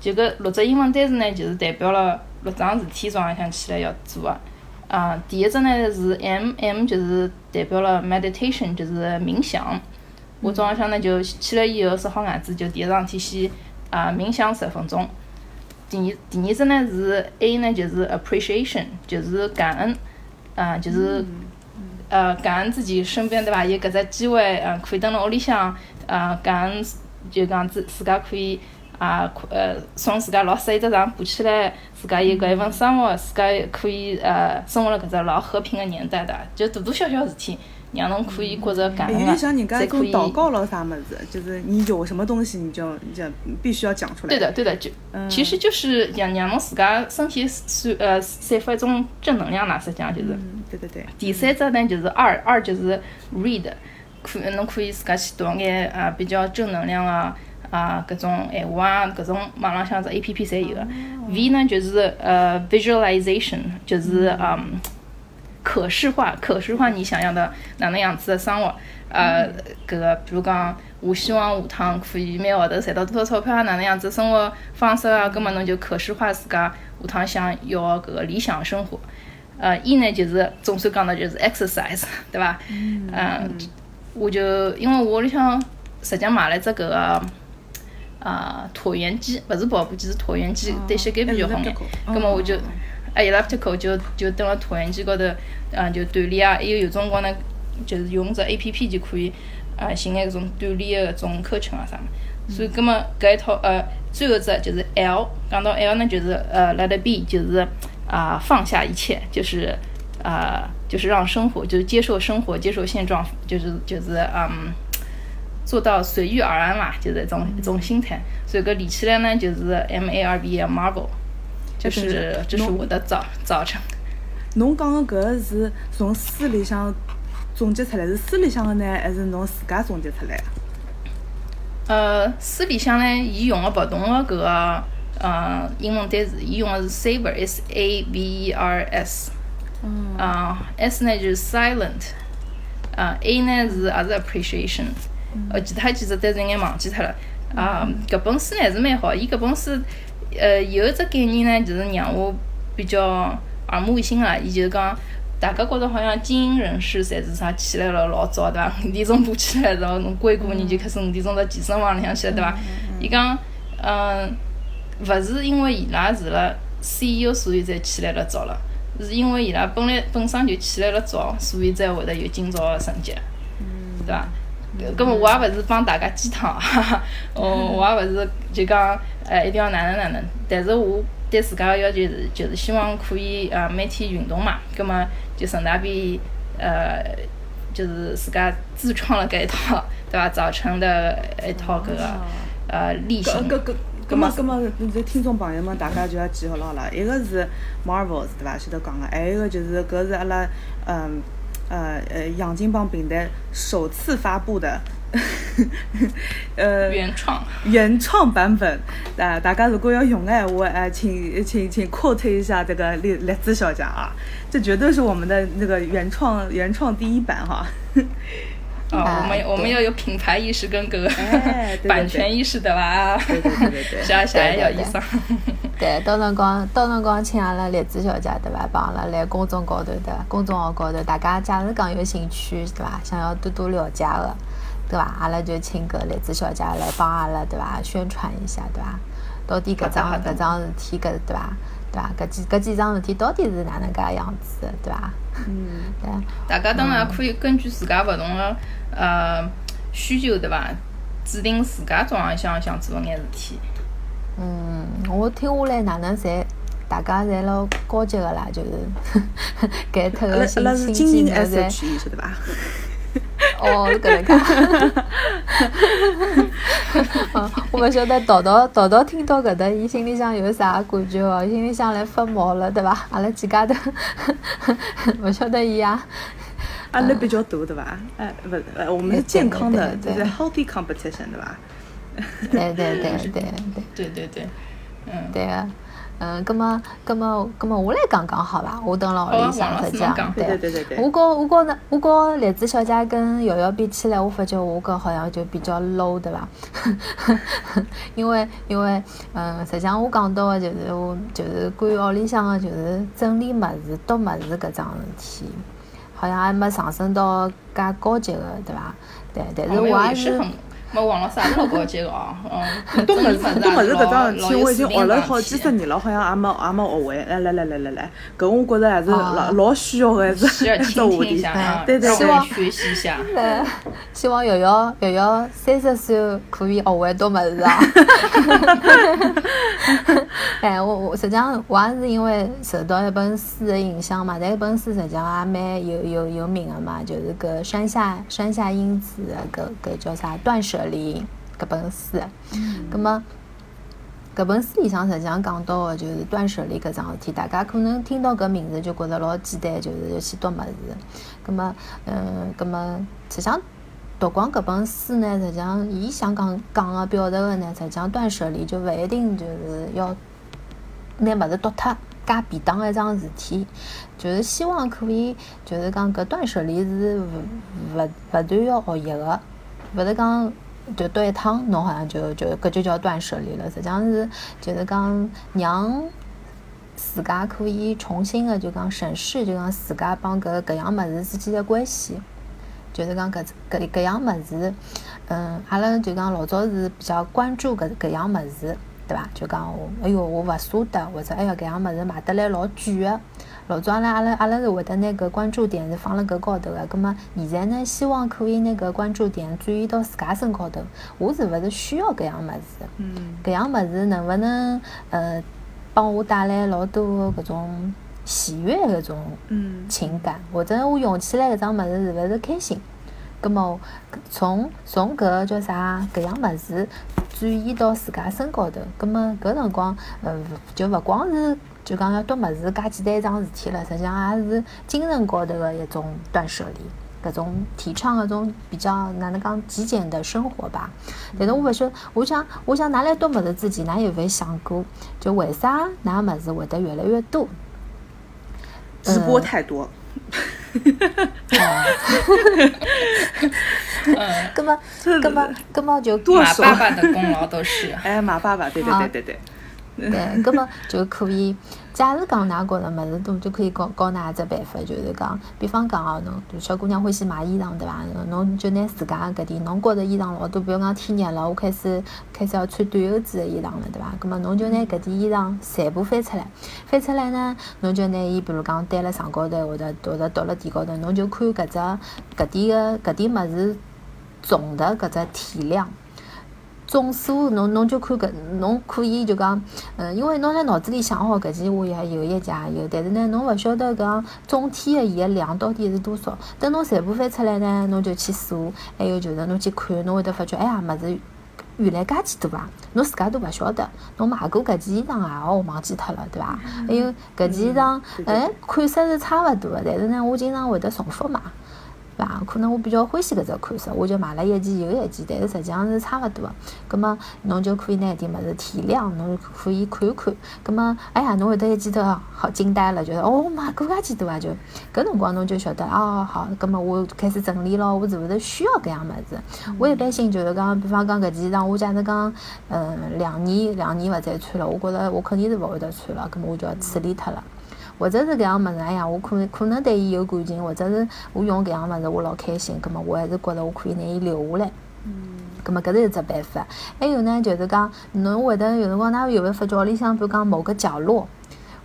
Speaker 2: 就搿六只英文单词呢，就是代表了六桩事体早浪向起来要做个。啊，第一只呢是 M M，就是代表了 meditation，就是冥想。我早浪向呢就起来以后刷好牙齿，就第一桩事体先啊冥想十分钟。第二第二只呢是 A 呢，就是 appreciation，就是感恩，啊就是呃感恩自己身边对伐？有搿只机会，嗯，可以蹲辣屋里向，啊感恩就讲自自家可以。啊，呃，从自家老适一只床爬起来，自家有搿一份生活，自家可以呃生活辣搿只老和平个年代的，就大大小小事体，让侬可以觉着感恩
Speaker 3: 个，才可以。祷告了啥么子？就是你有什么东西，你就就必须要讲出来。
Speaker 2: 对的，对的，就其实就是让让侬自家身体散呃散发一种正能量啦，实际上就是。
Speaker 3: 对对对。
Speaker 2: 第三只呢就是二二就是 read，可侬可以自家去读眼啊比较正能量啊。啊，搿种闲话啊，搿种网浪向只 A P P 侪有个。V 呢就是呃 visualization，就是嗯可视化，可视化你想要的哪能样子的生活。呃，搿个比如讲，我希望下趟可以每个号头赚到多少钞票啊，哪能样子生活方式啊，搿么侬就可视化自家下趟想要搿个理想生活。呃一呢就是总算讲的就是 exercise，对伐？嗯。我就因为我屋里向实际买了只搿个。啊，椭圆机勿是跑步机，是椭圆机，对膝盖比较好眼。葛末我就，哎，elliptical 就就蹲辣椭圆机高头，嗯，就锻炼啊。还有有辰光呢，就是用只 A P P 就可以，啊，寻眼搿种锻炼个搿种课程啊啥物。所以，葛末搿一套呃，最后只就是 L，讲到 L 呢，就是呃，let it be，就是啊，放下一切，就是啊，就是让生活，就是接受生活，接受现状，就是就是嗯。做到随遇而安嘛，就是一种一种心态。所以搿连起来呢，就是 M A R V Marvel，就是这是我的早早晨。
Speaker 3: 侬讲的搿个是从书里向总结出来，是书里向的呢，还是侬自家总结出来的？
Speaker 2: 呃，书里向呢，伊用的勿同的搿个呃英文单词，伊用的是 saver，s a v e r S。嗯。啊，S 呢就是 Silent，啊，A 呢是也是 Appreciation。呃，其他几只单词应该忘记脱了。啊，搿本书呢还是蛮好。伊搿本书，呃，有一只概念呢，就是让我比较耳目一新个。伊就是讲，大家觉着好像精英人士侪是啥起来了老早，对伐？五点钟爬起来，然后侬硅谷人就开始五点钟到健身房里向去了，对伐？伊讲，嗯，勿是因为伊拉是了 CEO，所以才起来了早了，是因为伊拉本来本身就起来了早，所以才会得有今朝个成绩，对伐？搿么我也勿是帮大家鸡汤，哦，我也勿是就讲，呃，一定要哪能哪能。但是我对自家个要求是，就是希望可以呃每天运动嘛。搿么就顺带便呃，就是自家自创了搿一套，对伐？早晨的一套搿个呃例行。
Speaker 3: 搿搿搿么搿么，这听众朋友们，大家就要记好牢了。一个是 Marvels，对伐？前头讲个，还有一个就是搿是阿拉嗯。呃呃，养金棒平台首次发布的，呃，
Speaker 2: 原创
Speaker 3: 原创版本呃！大家如果要用的话，哎，请请请 quote 一下这个栗栗子小姐啊，这绝对是我们的那个原创原创第一版哈。
Speaker 2: 啊，我们我们要有品牌意识跟个 版权意识
Speaker 3: 的
Speaker 2: 吧？
Speaker 3: 对对对对对，
Speaker 2: 想想要意思。
Speaker 1: 对，到辰光到辰光请阿拉栗子小姐对伐？帮阿拉来公众高头的公众号高头，大家假如讲有兴趣对伐？想要多多了解的对伐？阿拉就请个栗子小姐来帮阿拉对伐？宣传一下对伐？到底搿桩搿桩事体搿对伐？对伐？搿几搿几桩事体到底是哪能介样子对伐？
Speaker 3: 嗯，对。
Speaker 2: 大家当然可以根据自家勿同的。呃，需求对伐？制定自家早浪向想做眼事体。
Speaker 1: 嗯，我听下来哪能侪大家侪老高级个啦，就是 改脱个新新技能侪。
Speaker 3: 晓得伐？
Speaker 1: 哦，搿能介。我勿晓得桃桃桃桃听到搿搭，伊心里向有啥感觉哦？心里向来发毛了，对伐？阿拉几家头，勿晓得伊啊。
Speaker 3: 压力比较大，对伐？哎，勿呃，我们是健康的，就是 healthy competition，对伐？
Speaker 1: 对对对
Speaker 2: 对对对对对，嗯，
Speaker 1: 对个。嗯，葛么，葛么，葛么，我来讲讲好伐？我等辣屋里向实际
Speaker 3: 讲，对对对对。
Speaker 1: 我跟我跟呢，我跟栗子小姐跟瑶瑶比起来，我发觉我搿好像就比较 low，对伐？因为因为嗯，实际上我讲到个就是我就是关于屋里向个就是整理物事、丢物事搿桩事体，好像还没上升到介高级个，对伐？对，但是我还是。
Speaker 2: 没网络啥老高级个哦，嗯，
Speaker 3: 东物
Speaker 2: 事
Speaker 3: 东物事搿桩事体，我已经学了好
Speaker 2: 几
Speaker 3: 十年了，好像也没也没学会。来来来来来来，搿我觉着还是老老需要个，是
Speaker 2: 只话题。
Speaker 3: 对对，
Speaker 2: 希望学习一下。
Speaker 1: 对，希望瑶瑶瑶瑶三十岁可以学会多么事啊！哎，我我实际上我也是因为受到一本书的影响嘛，但一本书实际上也蛮有有有名的嘛，就是搿山下山下英子搿搿叫啥断舍。里搿本书，葛么搿本书里向实际上讲到个就是断舍离搿桩事体，大家可能听到搿名字就觉着老简单，就是要去读物事。葛么，嗯，葛么实际上读光搿本书呢，实际上伊想讲讲个表达个呢，实际上断舍离就勿一定就是要拿物事丢脱，加便当一桩事体，就是希望可以就是讲搿断舍离是勿勿勿断要学习个，勿是讲。就读一趟，侬好像就就搿就叫断舍离了。实际上是就是讲让自家可以重新的就讲审视，就讲自家帮搿搿样物事之间的关系。就是讲搿搿搿样物事，嗯，阿拉就讲老早是比较关注搿搿样物事，对伐？就讲哎哟，我勿舍得，或者哎哟搿样物事买得来老贵个。老早呢，阿拉阿拉是会得拿搿关注点是放辣搿高头个，葛末现在呢，希望可以拿搿关注点转移到自家身高头。我是勿是需要搿样物事？搿样物事能勿能呃帮我带来老多搿种喜悦搿种情感？或者我用起来搿桩物事是勿是开心？葛末从从搿叫啥搿样物事转移到自家身高头，葛末搿辰光呃就勿光是。就讲要读物事，介简单一桩事体了，实际上也是精神高头的一种断舍离，搿种提倡搿种比较哪能讲极简的生活吧。但是我勿晓得，我想，我想拿来读物事之前，㑚有勿有想过，就为啥㑚物事会得越来越多？
Speaker 3: 直播太多。
Speaker 1: 哈 嗯，葛么，葛么，葛么就
Speaker 2: 马爸爸的功劳都是。
Speaker 3: 哎，马爸爸，对对对对对。
Speaker 1: 对，葛么就可以。假如讲㑚觉着物事多，就可以教教㑚一只办法，就是讲，比方讲哦，侬小姑娘欢喜买衣裳，对伐？侬就拿自家搿点，侬觉着衣裳老多，比如讲天热了，我开始开始要穿短袖子的衣裳了，对伐？葛么侬就拿搿点衣裳全部翻出来，翻出来呢，侬就拿伊，比如讲堆辣床高头，或者或者倒辣地高头，侬就看搿只搿点个搿点物事重的搿只体量。总数，侬侬就看搿，侬可以就讲，嗯，因为侬在脑子里想好搿件话也有一件也有，但是呢，侬勿晓得讲总体的伊个量到底是多少。等侬全部翻出来呢，侬就去数，还有就是侬去看，侬会得发觉，哎呀，物事原来介几多啊！侬自家都勿晓得，侬买过搿件衣裳啊，哦，忘记脱了，对伐？还有搿件衣裳，哎，款式是差勿多的，但是呢，我经常会得重复买。伐？可能我比较欢喜搿只款式，我就买了一件又一件，但是实际上是差勿多个。葛末侬就可以拿点物事体谅，侬可以看看。葛末哎呀，侬会得一记头好惊呆了，就是哦买过介几多啊？就搿辰光侬就晓得哦好，葛末我开始整理咯，我是勿是需要搿样物事？我一般性就是讲，比方讲搿件衣裳，我假使讲嗯两年两年勿再穿了，我觉着我肯定是勿会得穿了，葛末我就要处理脱了。或者是搿样物事，哎呀，我可能可能对伊有感情，或者是我用搿样物事我老开心，葛末我还是觉着我可以拿伊留下来。嗯。葛末搿是一只办法。还有呢，就是讲侬会得有辰光，㑚有没发觉屋里向，比如讲某个角落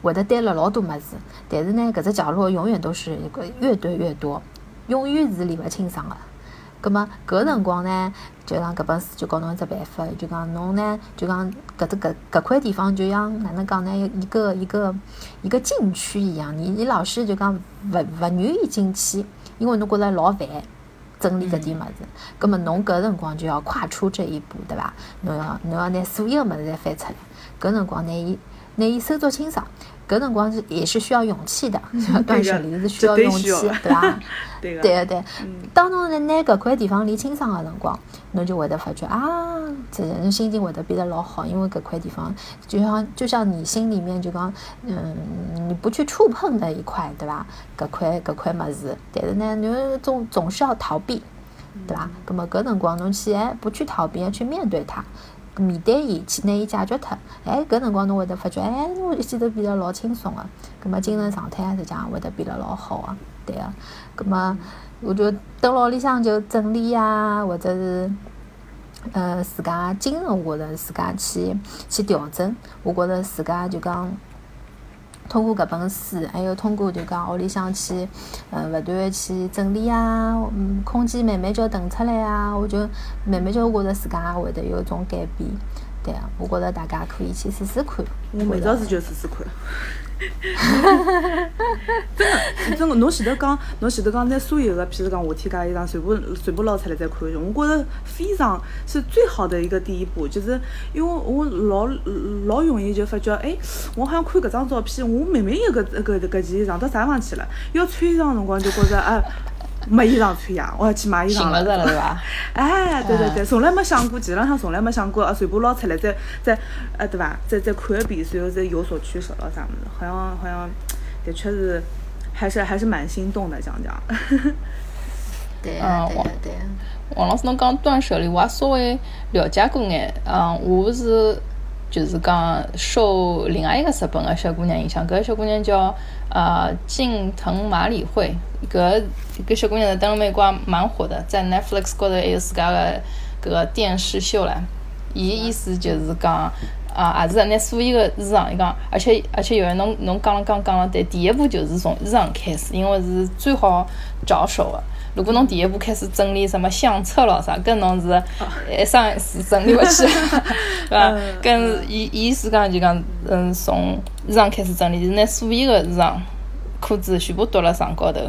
Speaker 1: 会得堆了老多物事，但是呢，搿只角落永远都是一个越堆越多，永远是理勿清爽个。葛末搿辰光呢，就讲搿本书就教侬一只办法，就讲侬呢，就讲搿只搿搿块地方就像哪能讲呢？一个一个一个禁区一样，你你老是就讲勿勿愿意进去，因为侬觉着老烦。整理搿点物事，葛末侬搿辰光就要跨出这一步，对伐？侬要侬要拿所有物事侪翻出来，搿辰光拿伊拿伊收作清爽，搿辰光是也是需要勇气的，断舍离是需要勇气，对伐？对个对。当侬在拿搿块地方理清爽个辰光，侬就会得发觉啊，这人心情会得变得老好，因为搿块地方就像就像你心里面就讲，嗯，你不去触碰的一块，对伐？搿块搿块物事，但是呢，侬总总是要逃避，对伐？葛末搿辰光侬去哎，不去逃避，要去面对它。面对伊，去拿伊解决脱，哎，搿辰光侬会得发觉，哎，我一记头变得老轻松个，葛末精神状态实际上会得变得老好个，对个，葛末我就蹲牢里向就整理呀，或者是，呃，自家精神下头自家去去调整，我觉着自家就讲。通过搿本书，还有通过就讲屋里向去，嗯，勿断去整理啊，嗯，空间慢慢就腾出来啊，我就慢慢就觉着自家会得有种改变，对啊，我觉着大家可以去试试看。
Speaker 3: 我明朝子就试试看。真的，真的，侬前头讲，侬前头讲，拿所有的，譬如讲，夏天家衣裳，全部全部捞出来再看，我觉着非常是最好的一个第一步，就是因为我老老容易就发觉，哎，我好像看搿张照片，我明明有搿搿搿件衣裳到啥地方去了，要穿上辰光就觉着啊。没衣裳穿呀，我要去买衣裳
Speaker 2: 了，对吧？
Speaker 3: 哎，对对对，从来没想过，基本上从来没想过啊，全部捞出来再再，呃，对吧？再再看一遍，然后再有所取舍了啥么子？好像好像，的确是，还是还是蛮心动的，讲讲。
Speaker 1: 对啊，对对。
Speaker 2: 王老师，侬讲断舍离，我也稍微了解过眼。嗯，我是就是讲受另外一个日本的小姑娘影响，搿个小姑娘叫呃近藤麻里惠。搿搿小姑娘在登了美国蛮火的，在 Netflix 高头还有自家个搿个电视秀唻。伊意思就是讲，啊，也是拿所有个衣裳，伊讲，而且而且有人侬侬讲了刚讲了，对，第一步就是从衣裳开始，因为是最好着手的。如果侬第一步开始整理什么相册咯啥，跟侬是一生是整理勿起，是 吧？跟伊伊是讲就讲，嗯，从衣裳开始整理，就是拿所有个衣裳、裤子全部倒辣床高头。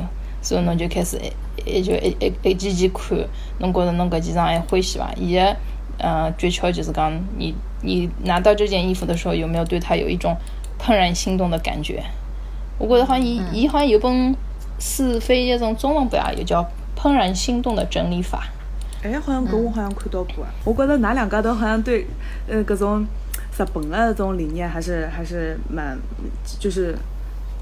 Speaker 2: 所以侬就开始一一就一一一件件看，侬觉着侬搿件裳还欢喜伐？伊个嗯诀窍就是讲，你你拿到这件衣服的时候，有没有对它有一种怦然心动的感觉？我觉着好像伊伊好像有本书翻译成中文版，也叫《怦然心动的整理法》。
Speaker 3: 哎，好像搿我好像看到过啊。我觉着㑚两家头好像对呃搿种日本的这种理念还是还是蛮就是。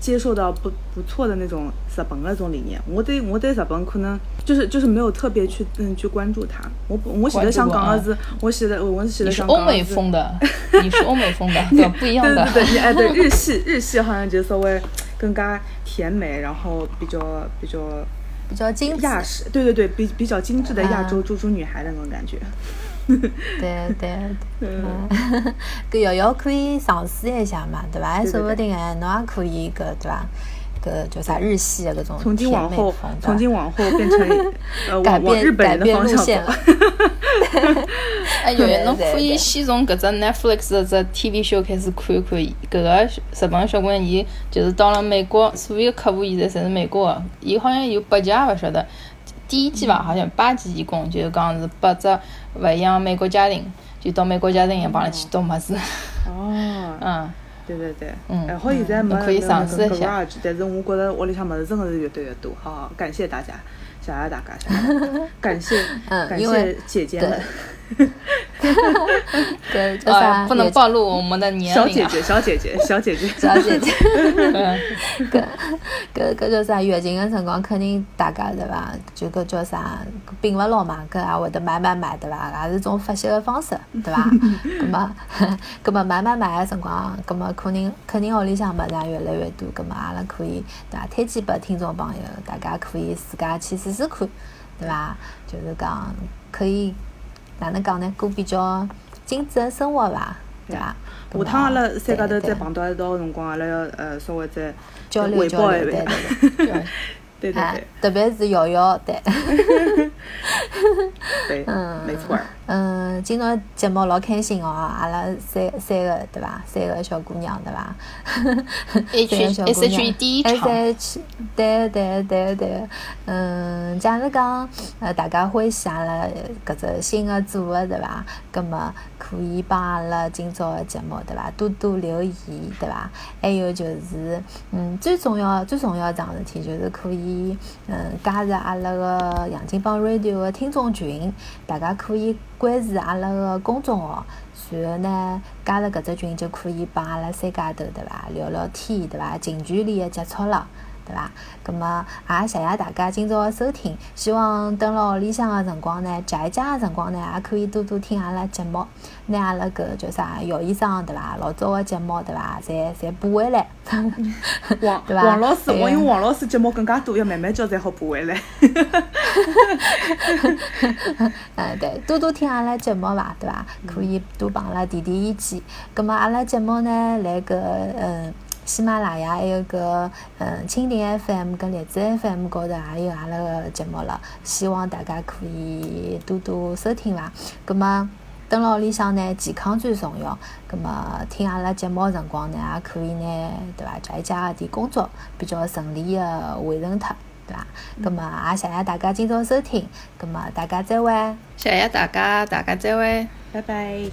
Speaker 3: 接受到不不错的那种日本那种理念，我对我对日本可能就是就是没有特别去嗯去关注它。我我写的想讲的是，我写的我写的想
Speaker 2: 讲的是欧美风的，你是欧美风的，对 不一样的。
Speaker 3: 对对对，哎对，日系日系好像就稍微更加甜美，然后比较比较
Speaker 1: 比较精
Speaker 3: 亚式，对对对，比比较精致的亚洲猪猪女孩的那种感觉。
Speaker 1: 对对，嗯，搿瑶瑶可以尝试一下嘛，对伐？说不定哎，侬也可以搿对伐？搿叫啥日系的搿种
Speaker 3: 从今往后，从今往后变成 呃
Speaker 1: 改变
Speaker 3: 改变
Speaker 1: 路线了。
Speaker 2: 哎，瑶瑶，侬可以先从搿只 Netflix 的只 TV show 开始看一看。搿个日本小姑娘，伊就是到了美国，所有客户现在侪是美国的，伊好像有八集也勿晓得。第一季吧，好像八集一共，就是讲是八只勿一样美国家庭，就到美国家庭一样帮人去读么子。
Speaker 3: 哦。
Speaker 2: 嗯。
Speaker 3: 对对对。嗯。还好现在没
Speaker 2: 可以尝试一
Speaker 3: 下。但是我觉着屋里向么子真的是越堆越多。好好，感谢大家，谢谢大家，谢谢，感谢，感谢姐姐们。
Speaker 1: 对，叫啥？
Speaker 2: 不能暴露我们的年
Speaker 3: 龄。小姐姐，小姐姐，小姐姐，
Speaker 1: 小姐姐。搿搿搿叫啥？月经的辰光，肯定大家对伐？就搿叫啥？并勿牢嘛，搿也会得买买买对伐？也是种发泄的方式对伐？葛末葛末买买买的辰光，葛末肯定肯定屋里向物事也越来越多，葛末阿拉可以对伐？推荐拨听众朋友，大家可以自家去试试看，对伐？就是讲可以。哪能讲呢？过比较精致的生活伐，对伐？
Speaker 3: 下趟阿拉三家头再碰到一道个辰光，阿拉要呃稍微再
Speaker 1: 交流交流，对对对。
Speaker 3: 对对对，
Speaker 1: 特别是瑶瑶，对。
Speaker 3: 对，嗯，没错。
Speaker 1: 嗯，今朝节目老开心哦，阿拉三三个对伐？三个小姑娘对伐？
Speaker 2: 三个小姑娘。第一场。
Speaker 1: 对对对对，嗯，假如讲呃大家欢喜阿拉搿只新的组合对伐？葛末可以帮阿拉今朝的节目对伐？多多留言对伐？还有就是，嗯，最重要最重要桩事体就是可以以嗯加入阿拉个杨金帮 Radio 个听众群，大家可以。关注阿拉个公众号，然后呢，加入搿只群就可以帮阿拉三家头对伐？聊聊天对伐？近距离的接触了对伐？葛末也谢谢大家今朝的收听，希望等辣屋里向个辰光呢，宅家个辰光呢，也可以多多听阿拉节目，拿阿拉搿叫啥姚医生对伐？老早个节目对伐？侪侪补回来。
Speaker 3: 王王老师，我因为王老师节目更加多，要慢慢叫才好补回来。
Speaker 1: 嗯，对，多多听阿拉节目伐，对伐？可以多帮阿拉提提意见。葛末阿拉节目呢，来搿嗯喜马拉雅还有个嗯蜻蜓 FM 跟荔枝 FM 高头也有阿拉个节目了，希望大家可以多多收听伐。葛么。蹲辣屋里向呢，健康最重要。葛末听阿拉节目个辰光呢，也可以呢，对伐？一家点工作比较顺利个完成脱，对伐？葛末也谢谢大家今朝收听。葛末大家再会。
Speaker 2: 谢谢大家，大家再会，
Speaker 3: 拜拜。